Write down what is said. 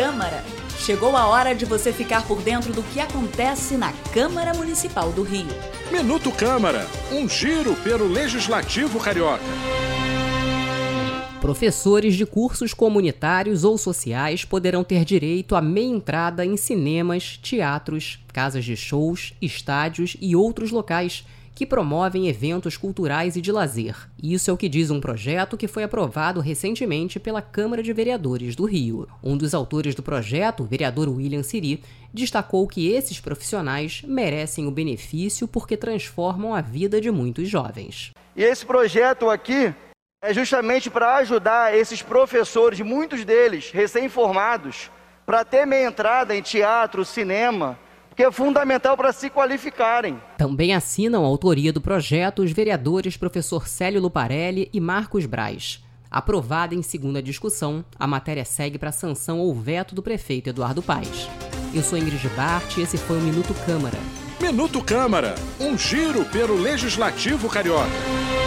Câmara. Chegou a hora de você ficar por dentro do que acontece na Câmara Municipal do Rio. Minuto Câmara, um giro pelo Legislativo Carioca. Professores de cursos comunitários ou sociais poderão ter direito a meia entrada em cinemas, teatros, casas de shows, estádios e outros locais que promovem eventos culturais e de lazer. Isso é o que diz um projeto que foi aprovado recentemente pela Câmara de Vereadores do Rio. Um dos autores do projeto, o vereador William Siri, destacou que esses profissionais merecem o benefício porque transformam a vida de muitos jovens. E esse projeto aqui é justamente para ajudar esses professores, muitos deles recém-formados, para ter meia entrada em teatro, cinema, que é fundamental para se qualificarem. Também assinam a autoria do projeto os vereadores professor Célio Luparelli e Marcos Braz. Aprovada em segunda discussão, a matéria segue para sanção ou veto do prefeito Eduardo Paes. Eu sou Ingrid Bart e esse foi o Minuto Câmara. Minuto Câmara, um giro pelo Legislativo Carioca.